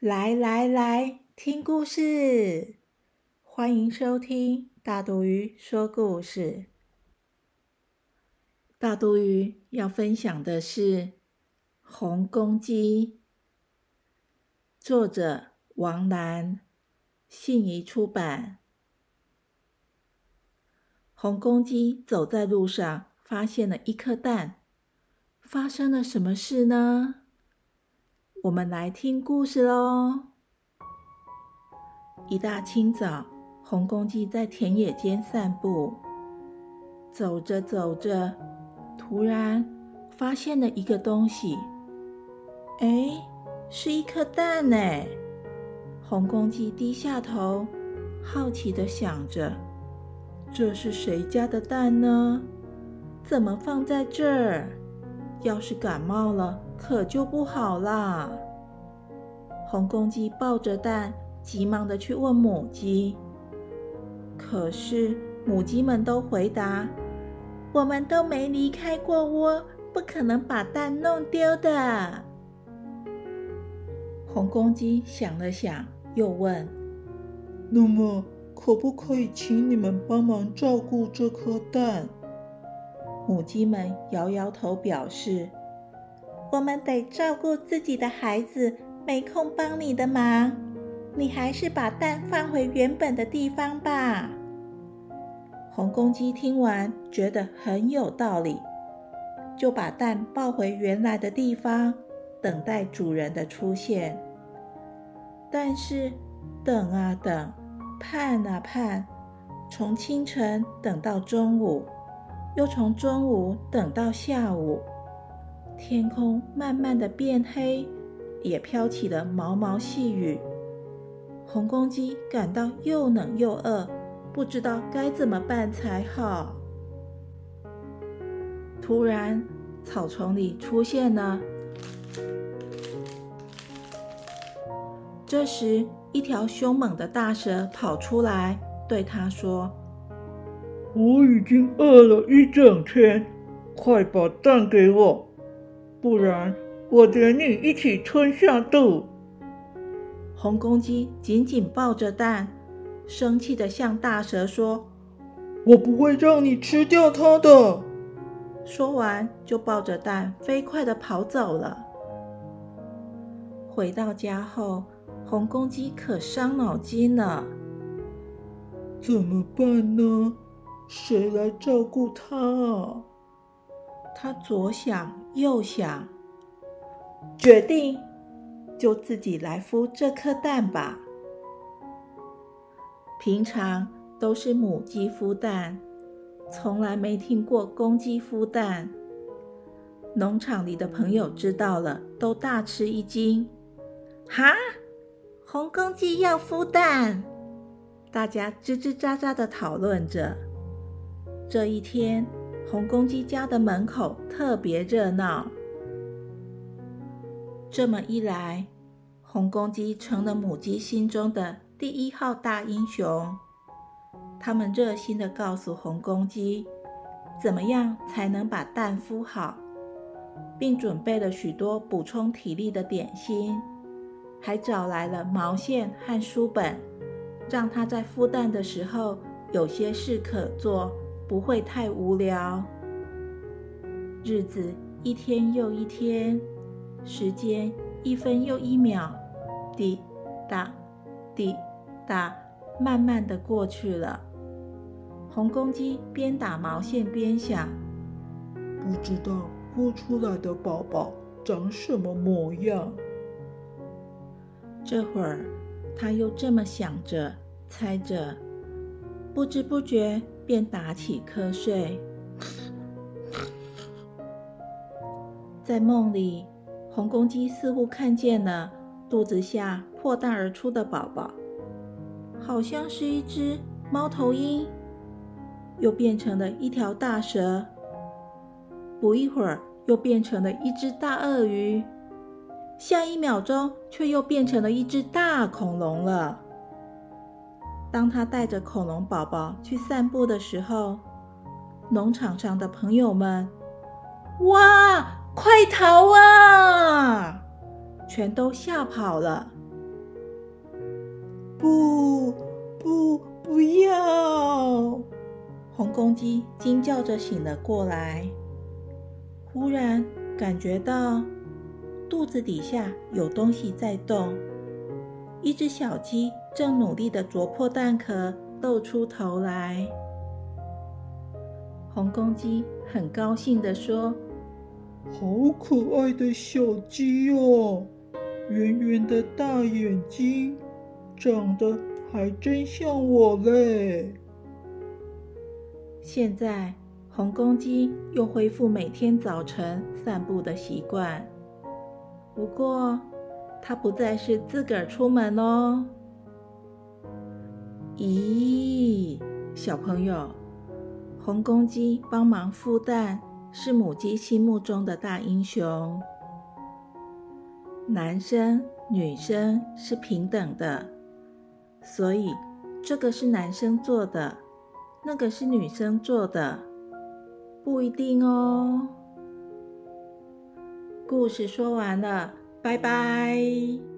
来来来，听故事！欢迎收听大肚鱼说故事。大肚鱼要分享的是《红公鸡》，作者王兰，信宜出版。红公鸡走在路上，发现了一颗蛋，发生了什么事呢？我们来听故事喽！一大清早，红公鸡在田野间散步，走着走着，突然发现了一个东西。哎，是一颗蛋呢！红公鸡低下头，好奇的想着：这是谁家的蛋呢？怎么放在这儿？要是感冒了……可就不好啦！红公鸡抱着蛋，急忙的去问母鸡。可是母鸡们都回答：“我们都没离开过窝，不可能把蛋弄丢的。”红公鸡想了想，又问：“那么，可不可以请你们帮忙照顾这颗蛋？”母鸡们摇摇头，表示。我们得照顾自己的孩子，没空帮你的忙。你还是把蛋放回原本的地方吧。红公鸡听完，觉得很有道理，就把蛋抱回原来的地方，等待主人的出现。但是，等啊等，盼啊盼，从清晨等到中午，又从中午等到下午。天空慢慢的变黑，也飘起了毛毛细雨。红公鸡感到又冷又饿，不知道该怎么办才好。突然，草丛里出现了。这时，一条凶猛的大蛇跑出来，对他说：“我已经饿了一整天，快把蛋给我！”不然，我连你一起吞下肚。红公鸡紧紧抱着蛋，生气的向大蛇说：“我不会让你吃掉它的。”说完，就抱着蛋飞快的跑走了。回到家后，红公鸡可伤脑筋了。怎么办呢？谁来照顾它啊？他左想又想，决定就自己来孵这颗蛋吧。平常都是母鸡孵蛋，从来没听过公鸡孵蛋。农场里的朋友知道了，都大吃一惊。哈，红公鸡要孵蛋！大家吱吱喳喳的讨论着。这一天。红公鸡家的门口特别热闹。这么一来，红公鸡成了母鸡心中的第一号大英雄。他们热心的告诉红公鸡，怎么样才能把蛋孵好，并准备了许多补充体力的点心，还找来了毛线和书本，让它在孵蛋的时候有些事可做。不会太无聊。日子一天又一天，时间一分又一秒，滴答滴答，慢慢的过去了。红公鸡边打毛线边想：不知道孵出来的宝宝长什么模样。这会儿，他又这么想着、猜着，不知不觉。便打起瞌睡，在梦里，红公鸡似乎看见了肚子下破蛋而出的宝宝，好像是一只猫头鹰，又变成了一条大蛇。不一会儿，又变成了一只大鳄鱼，下一秒钟却又变成了一只大恐龙了。当他带着恐龙宝宝去散步的时候，农场上的朋友们，哇，快逃啊！全都吓跑了。不不不要！红公鸡惊叫着醒了过来。忽然感觉到肚子底下有东西在动，一只小鸡正努力的啄破蛋壳，露出头来。红公鸡很高兴的说：“好可爱的小鸡哦，圆圆的大眼睛，长得还真像我嘞。”现在。红公鸡又恢复每天早晨散步的习惯，不过他不再是自个儿出门哦。咦，小朋友，红公鸡帮忙孵蛋，是母鸡心目中的大英雄。男生女生是平等的，所以这个是男生做的，那个是女生做的。不一定哦。故事说完了，拜拜。